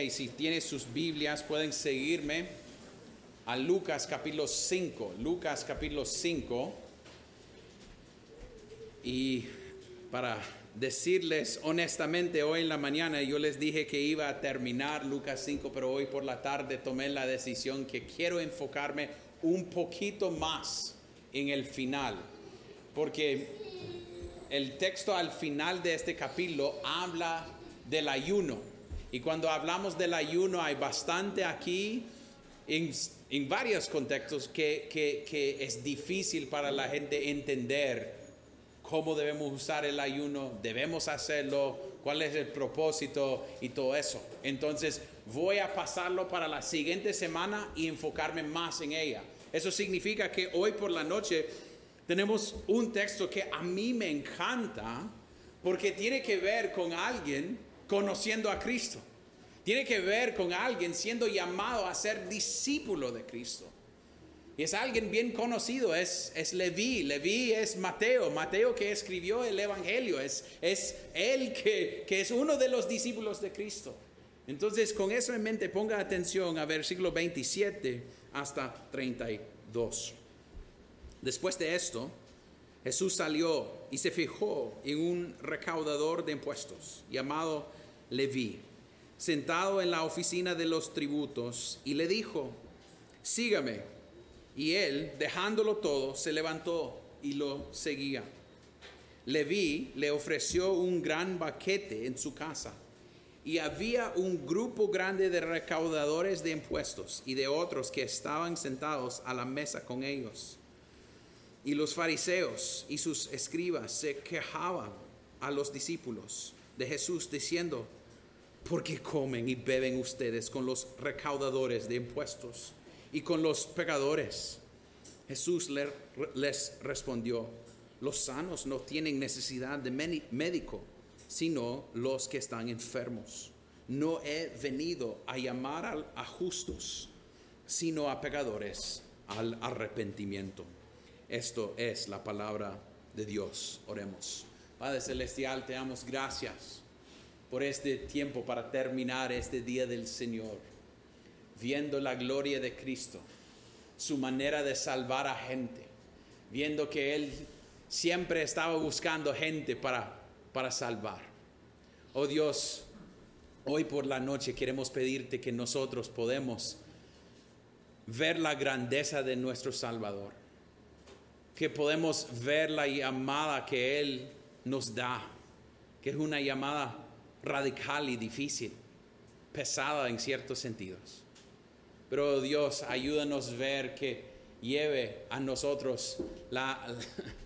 y si tiene sus Biblias pueden seguirme a Lucas capítulo 5. Lucas capítulo 5. Y para decirles honestamente, hoy en la mañana yo les dije que iba a terminar Lucas 5, pero hoy por la tarde tomé la decisión que quiero enfocarme un poquito más en el final, porque el texto al final de este capítulo habla del ayuno. Y cuando hablamos del ayuno hay bastante aquí en, en varios contextos que, que, que es difícil para la gente entender cómo debemos usar el ayuno, debemos hacerlo, cuál es el propósito y todo eso. Entonces voy a pasarlo para la siguiente semana y enfocarme más en ella. Eso significa que hoy por la noche tenemos un texto que a mí me encanta porque tiene que ver con alguien conociendo a Cristo. Tiene que ver con alguien siendo llamado a ser discípulo de Cristo. Y es alguien bien conocido, es, es Leví. Leví es Mateo, Mateo que escribió el Evangelio, es, es él que, que es uno de los discípulos de Cristo. Entonces, con eso en mente, ponga atención a versículo 27 hasta 32. Después de esto, Jesús salió y se fijó en un recaudador de impuestos llamado Leví, sentado en la oficina de los tributos, y le dijo, sígame. Y él, dejándolo todo, se levantó y lo seguía. Leví le ofreció un gran baquete en su casa y había un grupo grande de recaudadores de impuestos y de otros que estaban sentados a la mesa con ellos. Y los fariseos y sus escribas se quejaban a los discípulos de Jesús diciendo, ¿por qué comen y beben ustedes con los recaudadores de impuestos y con los pecadores? Jesús les respondió, los sanos no tienen necesidad de médico, sino los que están enfermos. No he venido a llamar a justos, sino a pecadores al arrepentimiento. Esto es la palabra de Dios. Oremos. Padre Celestial, te damos gracias por este tiempo para terminar este día del Señor, viendo la gloria de Cristo, su manera de salvar a gente, viendo que Él siempre estaba buscando gente para, para salvar. Oh Dios, hoy por la noche queremos pedirte que nosotros podemos ver la grandeza de nuestro Salvador que podemos ver la llamada que Él nos da, que es una llamada radical y difícil, pesada en ciertos sentidos. Pero Dios, ayúdanos a ver que lleve a nosotros la,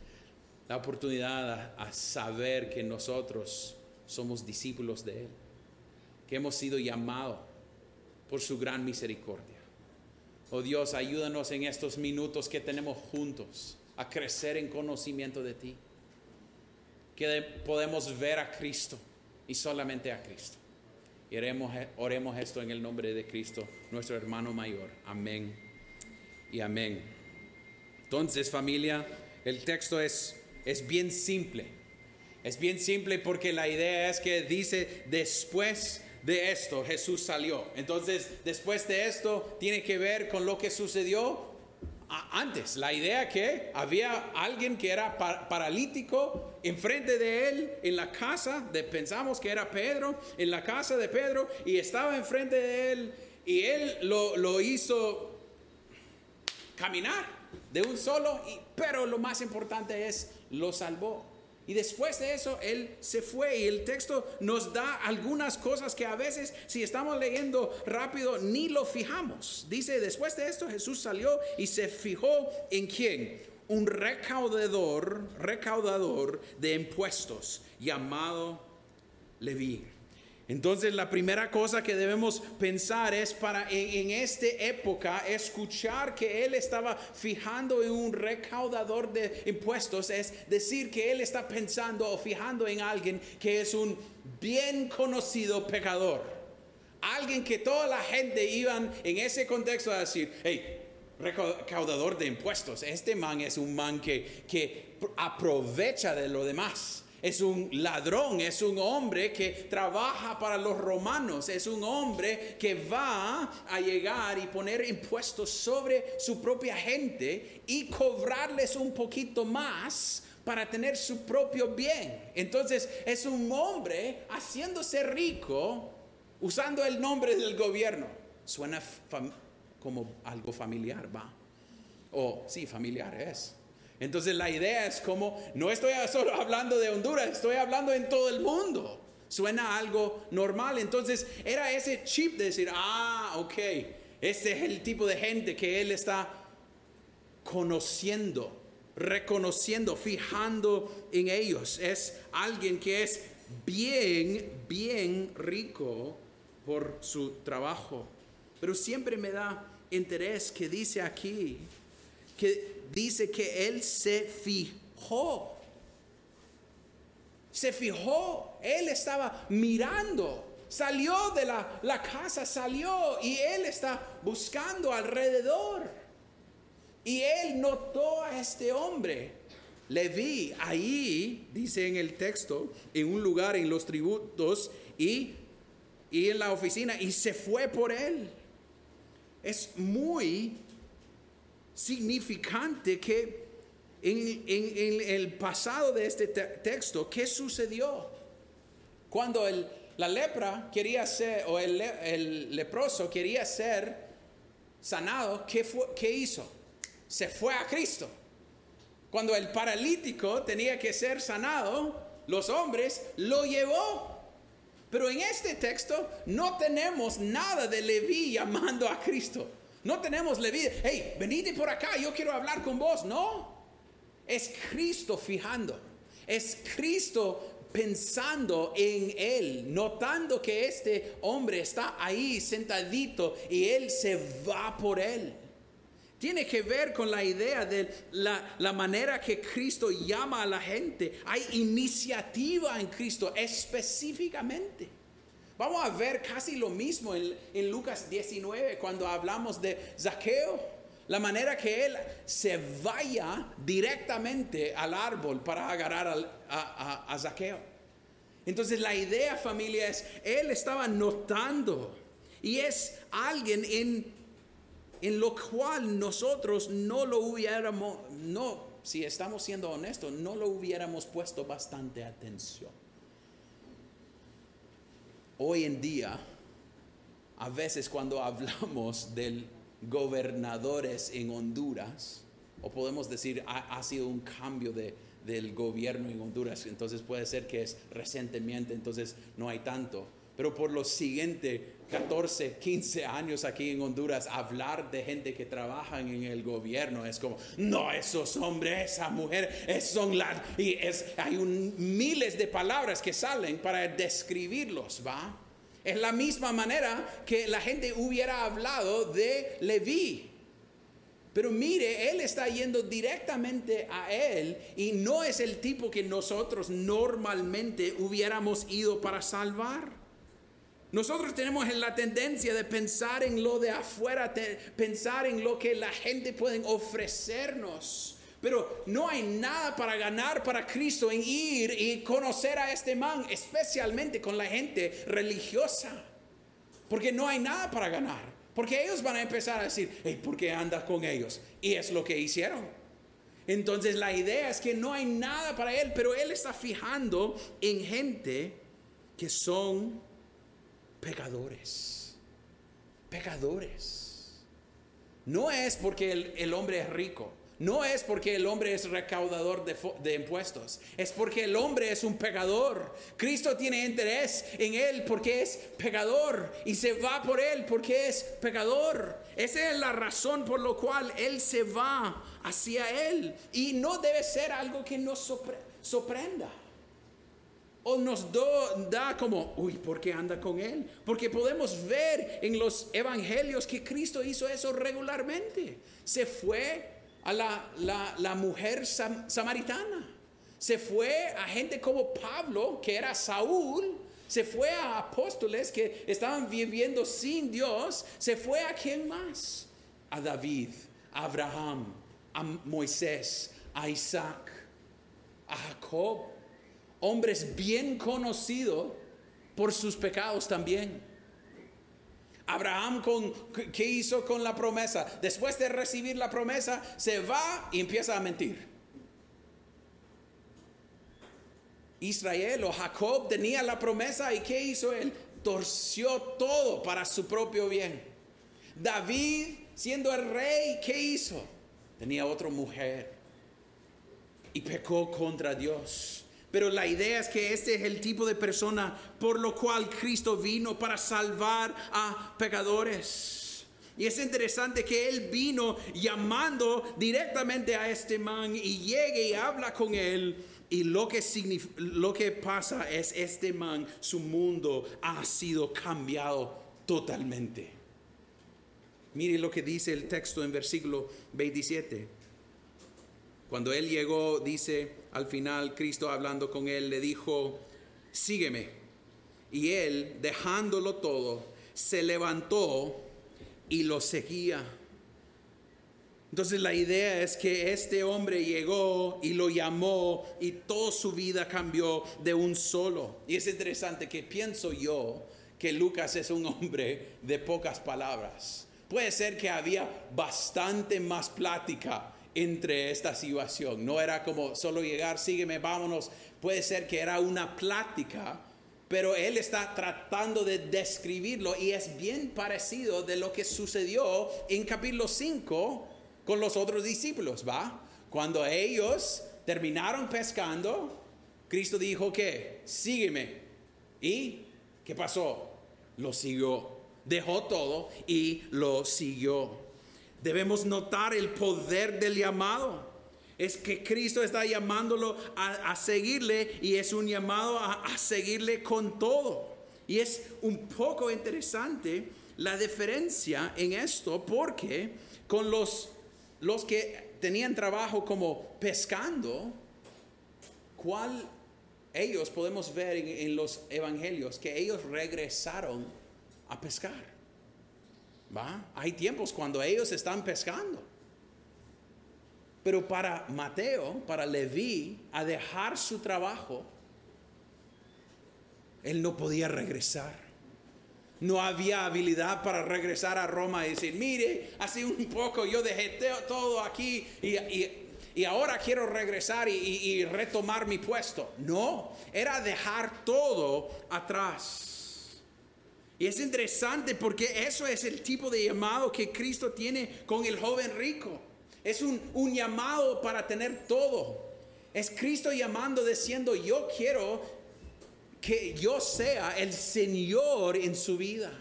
la oportunidad a, a saber que nosotros somos discípulos de Él, que hemos sido llamados por su gran misericordia. Oh Dios, ayúdanos en estos minutos que tenemos juntos a crecer en conocimiento de ti. Que podemos ver a Cristo y solamente a Cristo. Y oremos, oremos esto en el nombre de Cristo, nuestro hermano mayor. Amén y amén. Entonces, familia, el texto es, es bien simple. Es bien simple porque la idea es que dice después de esto Jesús salió. Entonces, después de esto tiene que ver con lo que sucedió antes, la idea que había alguien que era paralítico enfrente de él en la casa, de, pensamos que era Pedro, en la casa de Pedro, y estaba enfrente de él, y él lo, lo hizo caminar de un solo, pero lo más importante es, lo salvó. Y después de eso, Él se fue y el texto nos da algunas cosas que a veces si estamos leyendo rápido ni lo fijamos. Dice, después de esto Jesús salió y se fijó en quién? Un recaudador, recaudador de impuestos llamado Leví. Entonces la primera cosa que debemos pensar es para en, esta época escuchar que él estaba fijando en un recaudador de impuestos, es decir, que él está pensando o fijando en alguien que es un bien conocido pecador. Alguien que toda la gente iban en ese contexto a decir, hey, recaudador de impuestos, este man es un man que, que aprovecha de lo demás es un ladrón, es un hombre que trabaja para los romanos, es un hombre que va a llegar y poner impuestos sobre su propia gente y cobrarles un poquito más para tener su propio bien. Entonces es un hombre haciéndose rico usando el nombre del gobierno. Suena como algo familiar, va. O sí, familiar es. Entonces la idea es como, no estoy solo hablando de Honduras, estoy hablando en todo el mundo. Suena algo normal. Entonces era ese chip de decir, ah, ok, este es el tipo de gente que él está conociendo, reconociendo, fijando en ellos. Es alguien que es bien, bien rico por su trabajo. Pero siempre me da interés que dice aquí, que dice que él se fijó. Se fijó, él estaba mirando, salió de la, la casa, salió y él está buscando alrededor. Y él notó a este hombre. Le vi ahí, dice en el texto, en un lugar en los tributos y, y en la oficina, y se fue por él. Es muy significante que en, el pasado de este texto, ¿qué sucedió? Cuando el, la lepra quería ser, o el, leproso quería ser sanado, ¿qué, fue, ¿qué hizo? Se fue a Cristo. Cuando el paralítico tenía que ser sanado, los hombres lo llevó. Pero en este texto no tenemos nada de Leví llamando a Cristo. No tenemos Leví, hey, venite por acá, yo quiero hablar con vos. No, es Cristo fijando, es Cristo pensando en él, notando que este hombre está ahí sentadito y él se va por él. Tiene que ver con la idea de la, la, manera que Cristo llama a la gente. Hay iniciativa en Cristo específicamente. Vamos a ver casi lo mismo en, Lucas 19 cuando hablamos de Zaqueo. La manera que él se vaya directamente al árbol para agarrar a, a, Zaqueo. Entonces la idea familia es, él estaba notando y es alguien en, en lo cual nosotros no lo hubiéramos, no, si estamos siendo honestos, no lo hubiéramos puesto bastante atención hoy en día, a veces cuando hablamos de gobernadores en Honduras, o podemos decir ha, sido un cambio de, del gobierno en Honduras, entonces puede ser que es recientemente, entonces no hay tanto. Pero por los siguientes 14, 15 años aquí en Honduras, hablar de gente que trabaja en el gobierno es como, no, esos hombres, esa mujer, son las... Y es, hay miles de palabras que salen para describirlos, ¿va? Es la misma manera que la gente hubiera hablado de Leví. Pero mire, él está yendo directamente a él y no es el tipo que nosotros normalmente hubiéramos ido para salvar. Nosotros tenemos la tendencia de pensar en lo de afuera, pensar en lo que la gente puede ofrecernos. Pero no hay nada para ganar para Cristo en ir y conocer a este man, especialmente con la gente religiosa. Porque no hay nada para ganar. Porque ellos van a empezar a decir, hey, ¿por qué andas con ellos? Y es lo que hicieron. Entonces la idea es que no hay nada para él, pero él está fijando en gente que son pecadores. Pecadores. No es porque el, hombre es rico. No es porque el hombre es recaudador de, de, impuestos, es porque el hombre es un pecador. Cristo tiene interés en él porque es pecador y se va por él porque es pecador. Esa es la razón por la cual él se va hacia él y no debe ser algo que nos sorprenda o nos da como, uy, ¿por qué anda con él? Porque podemos ver en los evangelios que Cristo hizo eso regularmente. Se fue a la, mujer samaritana. Se fue a gente como Pablo, que era Saúl. Se fue a apóstoles que estaban viviendo sin Dios. Se fue a quién más? A David, a Abraham, a Moisés, a Isaac, a Jacob hombres bien conocidos por sus pecados también. Abraham con, ¿qué hizo con la promesa? Después de recibir la promesa, se va y empieza a mentir. Israel o Jacob tenía la promesa y ¿qué hizo él? Torció todo para su propio bien. David, siendo el rey, ¿qué hizo? Tenía otra mujer y pecó contra Dios. Pero la idea es que este es el tipo de persona por lo cual Cristo vino para salvar a pecadores. Y es interesante que Él vino llamando directamente a este man y llegue y habla con él. Y lo que, lo que pasa es este man, su mundo ha sido cambiado totalmente. Mire lo que dice el texto en versículo 27. Cuando él llegó, dice al final, Cristo hablando con él, le dijo, sígueme. Y él, dejándolo todo, se levantó y lo seguía. Entonces la idea es que este hombre llegó y lo llamó y toda su vida cambió de un solo. Y es interesante que pienso yo que Lucas es un hombre de pocas palabras. Puede ser que había bastante más plática entre esta situación. No era como solo llegar, sígueme, vámonos. Puede ser que era una plática, pero él está tratando de describirlo y es bien parecido de lo que sucedió en capítulo 5 con los otros discípulos, ¿va? Cuando ellos terminaron pescando, Cristo dijo que, sígueme. ¿Y qué pasó? Lo siguió. Dejó todo y lo siguió. Debemos notar el poder del llamado. Es que Cristo está llamándolo a, seguirle y es un llamado a, seguirle con todo. Y es un poco interesante la diferencia en esto porque con los, los que tenían trabajo como pescando, ¿cuál ellos podemos ver en los evangelios? Que ellos regresaron a pescar. Hay tiempos cuando ellos están pescando. Pero para Mateo, para Leví, a dejar su trabajo, él no podía regresar. No había habilidad para regresar a Roma y decir, mire, hace un poco yo dejé todo aquí y, ahora quiero regresar y retomar mi puesto. No, era dejar todo atrás. Y es interesante porque eso es el tipo de llamado que Cristo tiene con el joven rico. Es un, llamado para tener todo. Es Cristo llamando diciendo, yo quiero que yo sea el Señor en su vida.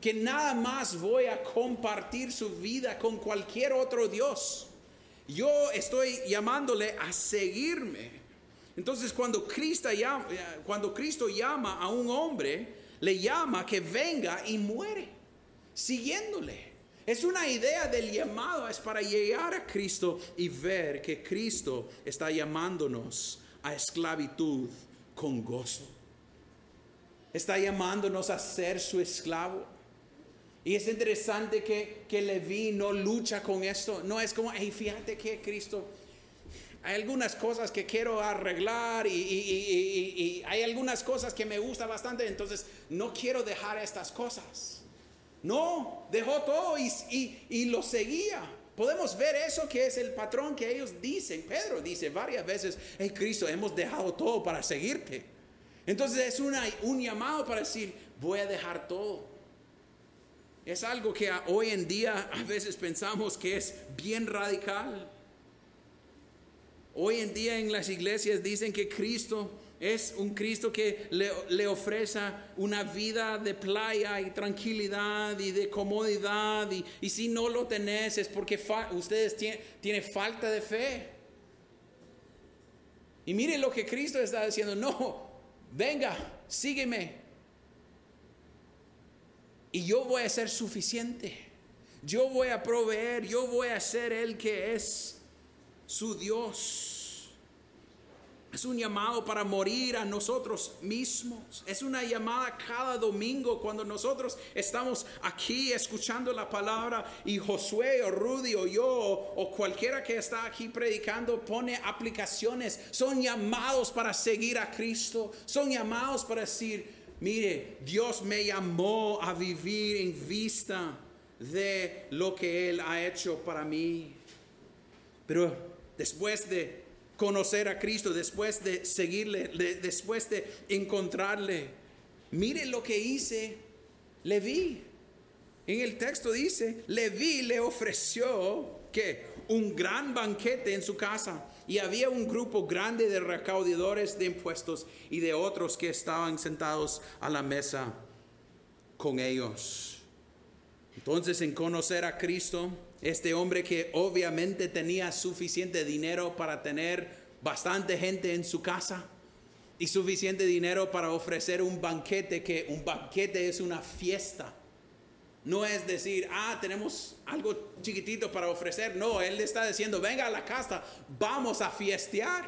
Que nada más voy a compartir su vida con cualquier otro Dios. Yo estoy llamándole a seguirme. Entonces cuando Cristo llama, cuando Cristo llama a un hombre, le llama que venga y muere, siguiéndole. Es una idea del llamado, es para llegar a Cristo y ver que Cristo está llamándonos a esclavitud con gozo. Está llamándonos a ser su esclavo. Y es interesante que, que Leví no lucha con esto. No es como, hey, fíjate que Cristo hay algunas cosas que quiero arreglar y, hay algunas cosas que me gusta bastante, entonces no quiero dejar estas cosas. No, dejó todo y, lo seguía. Podemos ver eso que es el patrón que ellos dicen. Pedro dice varias veces, hey Cristo, hemos dejado todo para seguirte. Entonces es una, un llamado para decir, voy a dejar todo. Es algo que hoy en día a veces pensamos que es bien radical. Hoy en día en las iglesias dicen que Cristo es un Cristo que le, ofrece una vida de playa y tranquilidad y de comodidad. Y, si no lo tenés es porque ustedes tienen falta de fe. Y miren lo que Cristo está diciendo. No, venga, sígueme. Y yo voy a ser suficiente. Yo voy a proveer. Yo voy a ser el que es su Dios. Es un llamado para morir a nosotros mismos. Es una llamada cada domingo cuando nosotros estamos aquí escuchando la palabra y Josué o Rudy o yo o cualquiera que está aquí predicando pone aplicaciones. Son llamados para seguir a Cristo. Son llamados para decir, mire, Dios me llamó a vivir en vista de lo que Él ha hecho para mí. Pero después de conocer a Cristo, después de seguirle, después de encontrarle. Mire lo que hice Leví. En el texto dice, Leví le ofreció que un gran banquete en su casa y había un grupo grande de recaudadores de impuestos y de otros que estaban sentados a la mesa con ellos. Entonces, en conocer a Cristo, este hombre que obviamente tenía suficiente dinero para tener bastante gente en su casa y suficiente dinero para ofrecer un banquete, que un banquete es una fiesta. No es decir, ah, tenemos algo chiquitito para ofrecer. No, él le está diciendo, venga a la casa, vamos a fiestear.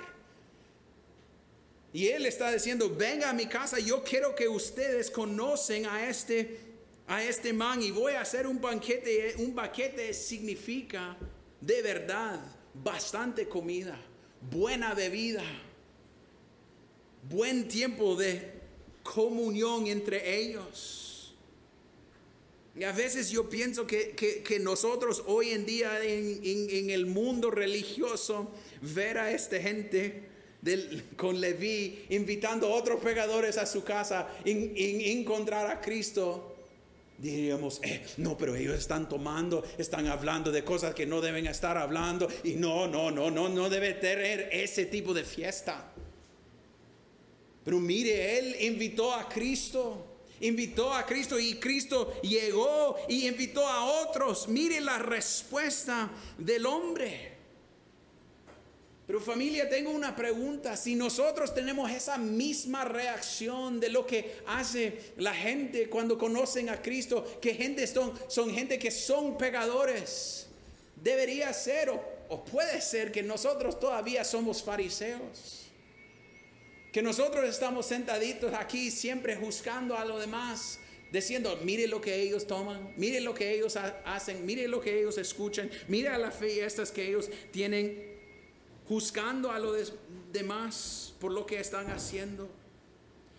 Y él está diciendo, venga a mi casa, yo quiero que ustedes conocen a este a este man y voy a hacer un banquete. Un banquete significa de verdad bastante comida, buena bebida, buen tiempo de comunión entre ellos. Y a veces yo pienso que, nosotros hoy en día en, el mundo religioso, ver a esta gente con Leví invitando a otros pegadores a su casa, en encontrar a Cristo, diríamos, eh, no, pero ellos están tomando, están hablando de cosas que no deben estar hablando y no, no, no, no, no debe tener ese tipo de fiesta. Pero mire, él invitó a Cristo, invitó a Cristo y Cristo llegó y invitó a otros. Mire la respuesta del hombre. Pero familia, tengo una pregunta. Si nosotros tenemos esa misma reacción de lo que hace la gente cuando conocen a Cristo, que gente son, son gente que son pegadores, debería ser o, puede ser que nosotros todavía somos fariseos. Que nosotros estamos sentaditos aquí siempre juzgando a los demás, diciendo, mire lo que ellos toman, mire lo que ellos hacen, mire lo que ellos escuchan, mire las fiestas que ellos tienen juzgando a los demás por lo que están haciendo.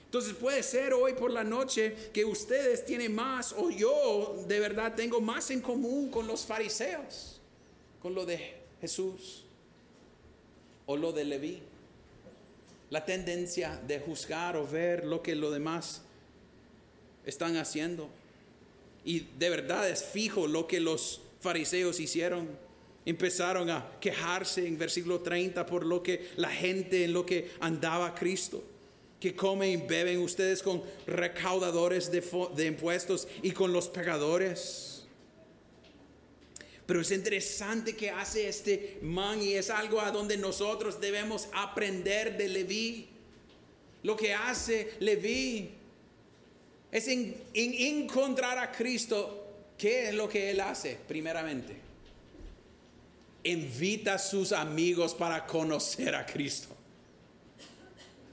Entonces puede ser hoy por la noche que ustedes tienen más o yo de verdad tengo más en común con los fariseos, con lo de Jesús o lo de Leví. La tendencia de juzgar o ver lo que los demás están haciendo. Y de verdad es fijo lo que los fariseos hicieron Empezaron a quejarse en versículo 30 por lo que la gente en lo que andaba Cristo. Que comen y beben ustedes con recaudadores de, de impuestos y con los pegadores. Pero es interesante que hace este man y es algo a donde nosotros debemos aprender de Leví. Lo que hace Leví es en encontrar a Cristo. ¿Qué es lo que él hace primeramente? Invita a sus amigos para conocer a Cristo.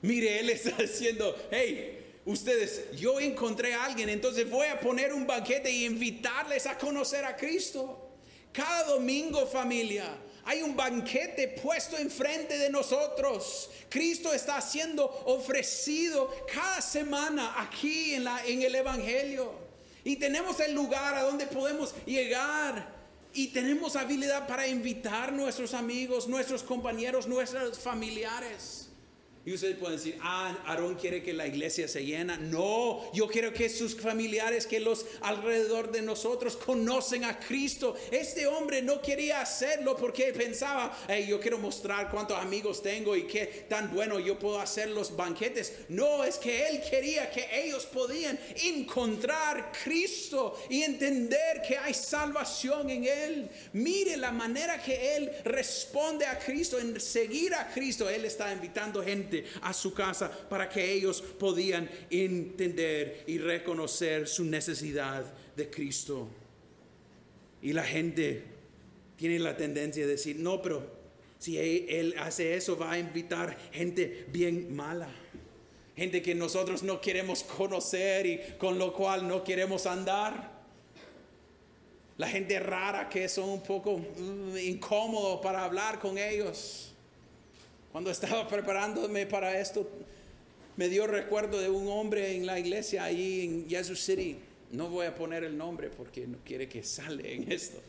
Mire, Él está diciendo, hey, ustedes, yo encontré a alguien, entonces voy a poner un banquete y invitarles a conocer a Cristo. Cada domingo, familia, hay un banquete puesto enfrente de nosotros. Cristo está siendo ofrecido cada semana aquí en, en el Evangelio. Y tenemos el lugar a donde podemos llegar y tenemos habilidad para invitar nuestros amigos, nuestros compañeros, nuestros familiares. Y ustedes pueden decir, ah, Aarón quiere que la iglesia se llena. No, yo quiero que sus familiares, que los alrededor de nosotros conocen a Cristo. Este hombre no quería hacerlo porque pensaba, hey, yo quiero mostrar cuántos amigos tengo y qué tan bueno yo puedo hacer los banquetes. No, es que él quería que ellos podían encontrar Cristo y entender que hay salvación en él. Mire la manera que él responde a Cristo, en seguir a Cristo. Él está invitando gente a su casa para que ellos podían entender y reconocer su necesidad de Cristo. Y la gente tiene la tendencia de decir, no, pero Si él hace eso, va a invitar gente bien mala. Gente que nosotros no queremos conocer y con lo cual no queremos andar. La gente rara que son un poco mm, incómodos para hablar con ellos. Cuando estaba preparándome para esto, me dio recuerdo de un hombre en la iglesia ahí en Jesus City. No voy a poner el nombre porque no quiere que sale en esto.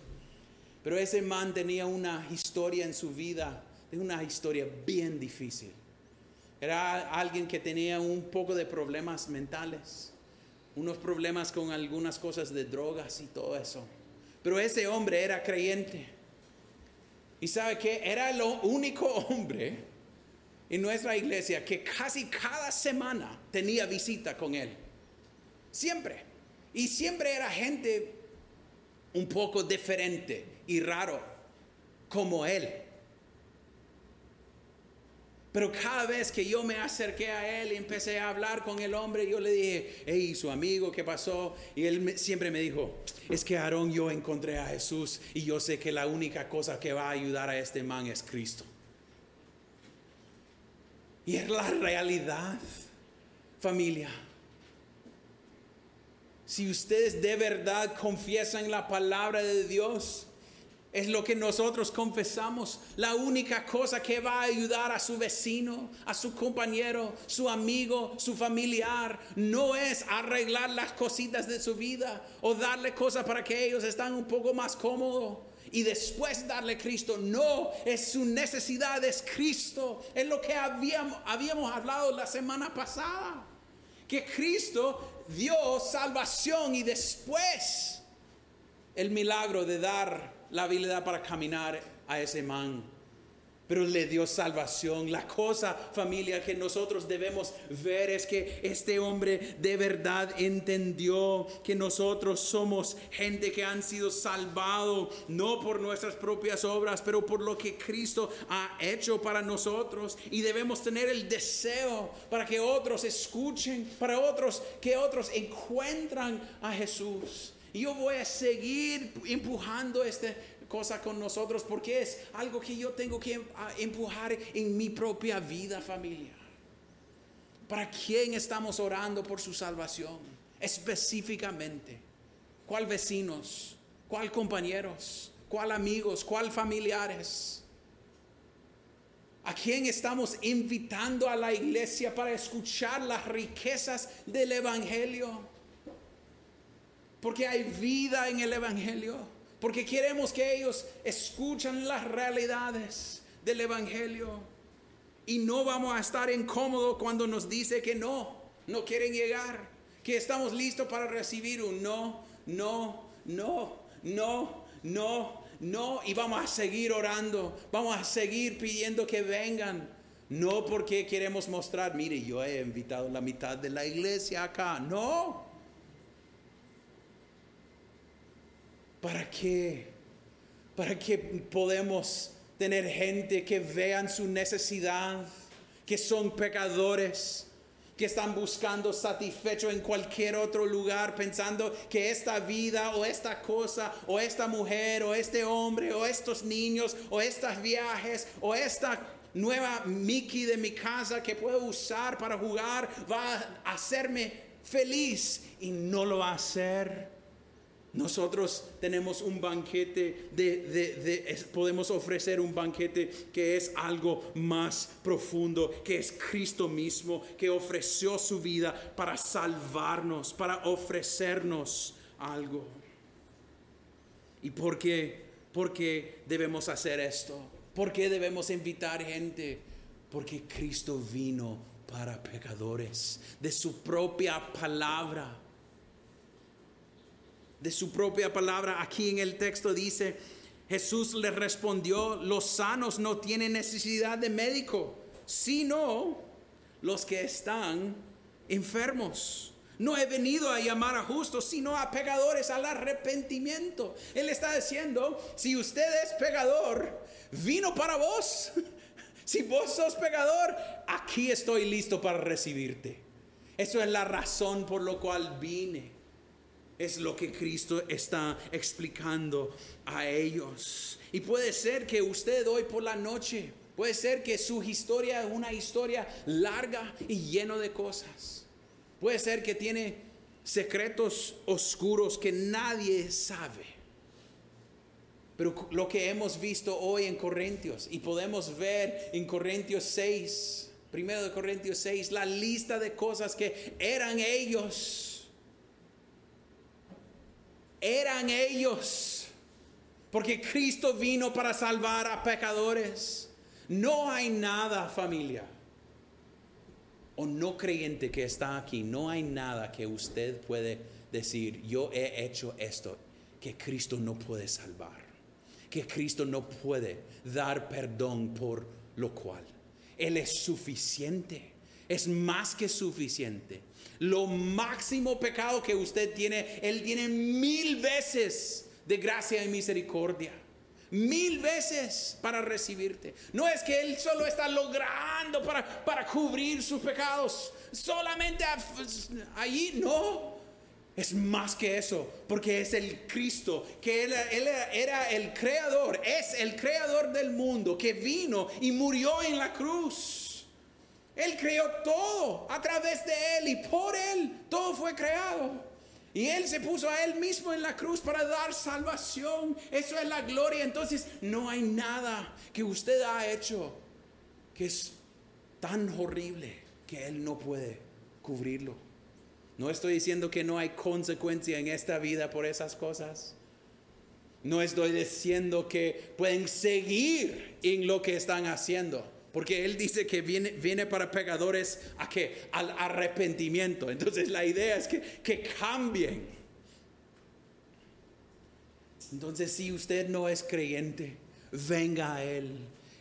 Pero ese man tenía una historia en su vida, una historia bien difícil. Era alguien que tenía un poco de problemas mentales, unos problemas con algunas cosas de drogas y todo eso. Pero ese hombre era creyente. Y sabe que era el único hombre en nuestra iglesia que casi cada semana tenía visita con él. Siempre. Y siempre era gente un poco diferente y raro como él. Pero cada vez que yo me acerqué a él y empecé a hablar con el hombre, yo le dije, hey, su amigo, ¿qué pasó? Y él siempre me dijo, es que Aarón, yo encontré a Jesús y yo sé que la única cosa que va a ayudar a este man es Cristo. Y es la realidad, familia. Si ustedes de verdad confiesan la palabra de Dios, es lo que nosotros confesamos. La única cosa que va a ayudar a su vecino, a su compañero, su amigo, su familiar, no es arreglar las cositas de su vida o darle cosas para que ellos estén un poco más cómodos y después darle Cristo. No, es su necesidad, es Cristo. Es lo que habíamos, habíamos hablado la semana pasada. Que Cristo dio salvación y después el milagro de dar la habilidad para caminar a ese man pero le dio salvación. La cosa, familia, que nosotros debemos ver es que este hombre de verdad entendió que nosotros somos gente que han sido salvados, no por nuestras propias obras, pero por lo que Cristo ha hecho para nosotros. Y debemos tener el deseo para que otros escuchen, para otros que otros encuentran a Jesús. Y yo voy a seguir empujando este cosa con nosotros porque es algo que yo tengo que empujar en mi propia vida familiar. ¿Para quién estamos orando por su salvación? Específicamente. ¿Cuál vecinos? ¿Cuál compañeros? ¿Cuál amigos? ¿Cuál familiares? ¿A quién estamos invitando a la iglesia para escuchar las riquezas del Evangelio? Porque hay vida en el Evangelio porque queremos que ellos escuchen las realidades del Evangelio y no vamos a estar incómodos cuando nos dice que no, no quieren llegar, que estamos listos para recibir un no, no, no, no, no, no, y vamos a seguir orando, vamos a seguir pidiendo que vengan. No porque queremos mostrar, mire, yo he invitado la mitad de la iglesia acá. No, ¿Para qué? ¿Para qué podemos tener gente que vean su necesidad, que son pecadores? que están buscando satisfecho en cualquier otro lugar, pensando que esta vida o esta cosa o esta mujer o este hombre o estos niños o estos viajes o esta nueva Mickey de mi casa que puedo usar para jugar va a hacerme feliz y no lo va a hacer. Nosotros tenemos un banquete de, podemos ofrecer un banquete que es algo más profundo, que es Cristo mismo, que ofreció su vida para salvarnos, para ofrecernos algo. ¿Y por qué? ¿Por qué debemos hacer esto? ¿Por qué debemos invitar gente? Porque Cristo vino para pecadores, de su propia palabra de su propia palabra. Aquí en el texto dice, Jesús le respondió, los sanos no tienen necesidad de médico, sino los que están enfermos. No he venido a llamar a justos, sino a pecadores al arrepentimiento. Él está diciendo, si usted es pecador, vino para vos. Si vos sos pecador, aquí estoy listo para recibirte. Eso es la razón por lo cual vine. Es lo que Cristo está explicando a ellos. Y puede ser que usted hoy por la noche, puede ser que su historia es una historia larga y lleno de cosas. Puede ser que tiene secretos oscuros que nadie sabe. Pero lo que hemos visto hoy en Corintios y podemos ver en Corintios 6, primero de Corintios 6, la lista de cosas que eran ellos. Eran ellos. Porque Cristo vino para salvar a pecadores. No hay nada, familia, o no creyente que está aquí, no hay nada que usted puede decir, yo he hecho esto, que Cristo no puede salvar que Cristo no puede dar perdón por lo cual. Él es suficiente, es más que suficiente. Lo máximo pecado que usted tiene, Él tiene mil veces de gracia y misericordia. Mil veces para recibirte. No es que Él solo está logrando para, para cubrir sus pecados. Solamente allí, no. Es más que eso, porque es el Cristo, que él, era el creador, es el creador del mundo, que vino y murió en la cruz. Él creó todo a través de Él y por Él todo fue creado. Y Él se puso a Él mismo en la cruz para dar salvación. Eso es la gloria. Entonces no hay nada que usted ha hecho que es tan horrible que Él no puede cubrirlo. No estoy diciendo que no hay consecuencia en esta vida por esas cosas. No estoy diciendo que pueden seguir en lo que están haciendo. Porque Él dice que viene, viene para pecadores a que al arrepentimiento. Entonces la idea es que, que cambien. Entonces si usted no es creyente, venga a Él.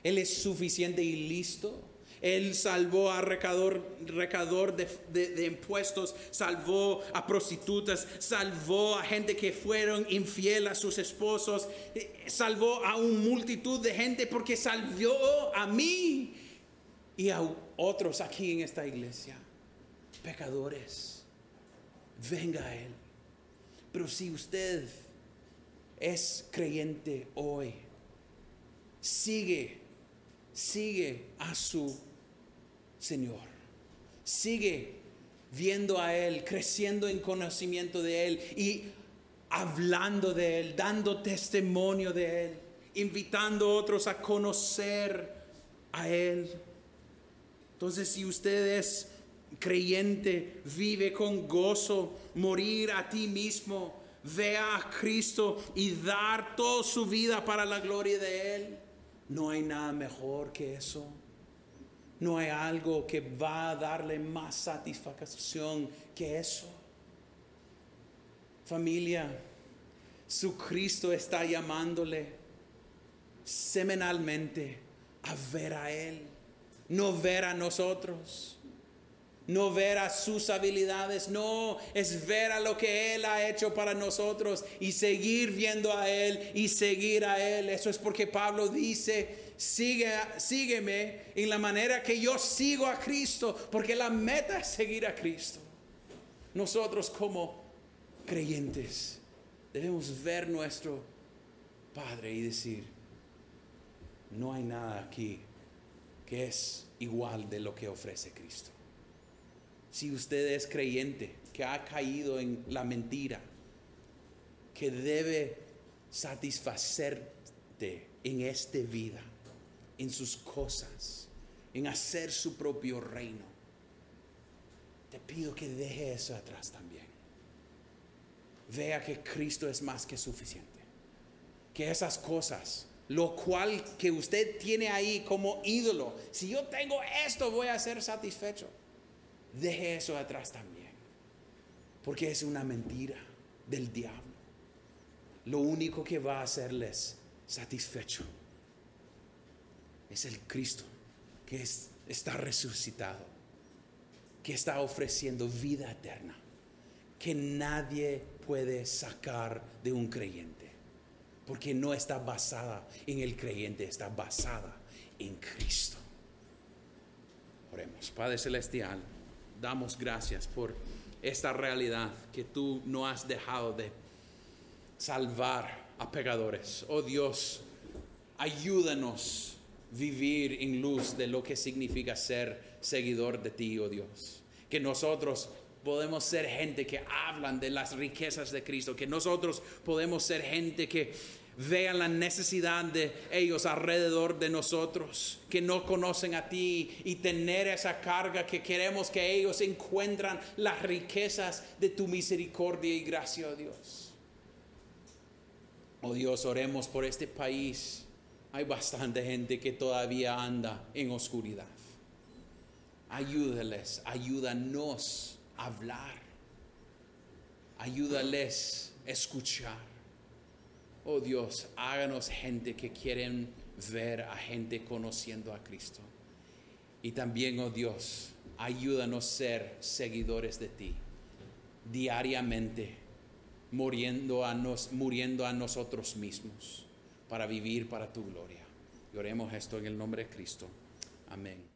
Él es suficiente y listo él salvó a recador, recador de, impuestos, salvó a prostitutas, salvó a gente que fueron infiel a sus esposos, eh, salvó a una multitud de gente porque salvó a mí y a otros aquí en esta iglesia, pecadores. Venga a Él. Pero si usted es creyente hoy, sigue, sigue a su Señor. Sigue viendo a Él, creciendo en conocimiento de Él y hablando de Él, dando testimonio de Él, invitando a otros a conocer a Él. Entonces, si usted es creyente, vive con gozo, morir a ti mismo, vea a Cristo y dar toda su vida para la gloria de Él, no hay nada mejor que eso. No hay algo que va a darle más satisfacción que eso. Familia, su Cristo está llamándole semanalmente a ver a Él, no ver a nosotros, no ver a sus habilidades, no, es ver a lo que Él ha hecho para nosotros y seguir viendo a Él y seguir a Él. Eso es porque Pablo dice, Sigue, sígueme en la manera que yo sigo a Cristo, porque la meta es seguir a Cristo. Nosotros como creyentes debemos ver nuestro Padre y decir, no hay nada aquí que es igual de lo que ofrece Cristo. Si usted es creyente, que ha caído en la mentira, que debe satisfacerte en esta vida, en sus cosas, en hacer su propio reino. Te pido que deje eso atrás también. Vea que Cristo es más que suficiente. Que esas cosas, lo cual que usted tiene ahí como ídolo, si yo tengo esto voy a ser satisfecho. Deje eso atrás también. Porque es una mentira del diablo. Lo único que va a hacerles satisfecho es el Cristo que está resucitado, que está ofreciendo vida eterna, que nadie puede sacar de un creyente, porque no está basada en el creyente, está basada en Cristo. Oremos, Padre Celestial, damos gracias por esta realidad que tú no has dejado de salvar a pecadores. Oh Dios, ayúdanos vivir en luz de lo que significa ser seguidor de ti, oh Dios. Que nosotros podemos ser gente que hablan de las riquezas de Cristo, que nosotros podemos ser gente que vean la necesidad de ellos alrededor de nosotros, que no conocen a ti y tener esa carga que queremos que ellos encuentran las riquezas de tu misericordia y gracia, oh Dios. Oh Dios, oremos por este país. Hay bastante gente que todavía anda en oscuridad. Ayúdales, ayúdanos a hablar. Ayúdales a escuchar Oh Dios, háganos gente que quieren ver a gente conociendo a Cristo. Y también, oh Dios, ayúdanos a ser seguidores de ti diariamente, muriendo a, nos, muriendo a nosotros mismos para vivir para tu gloria. Y oremos esto en el nombre de Cristo. Amén.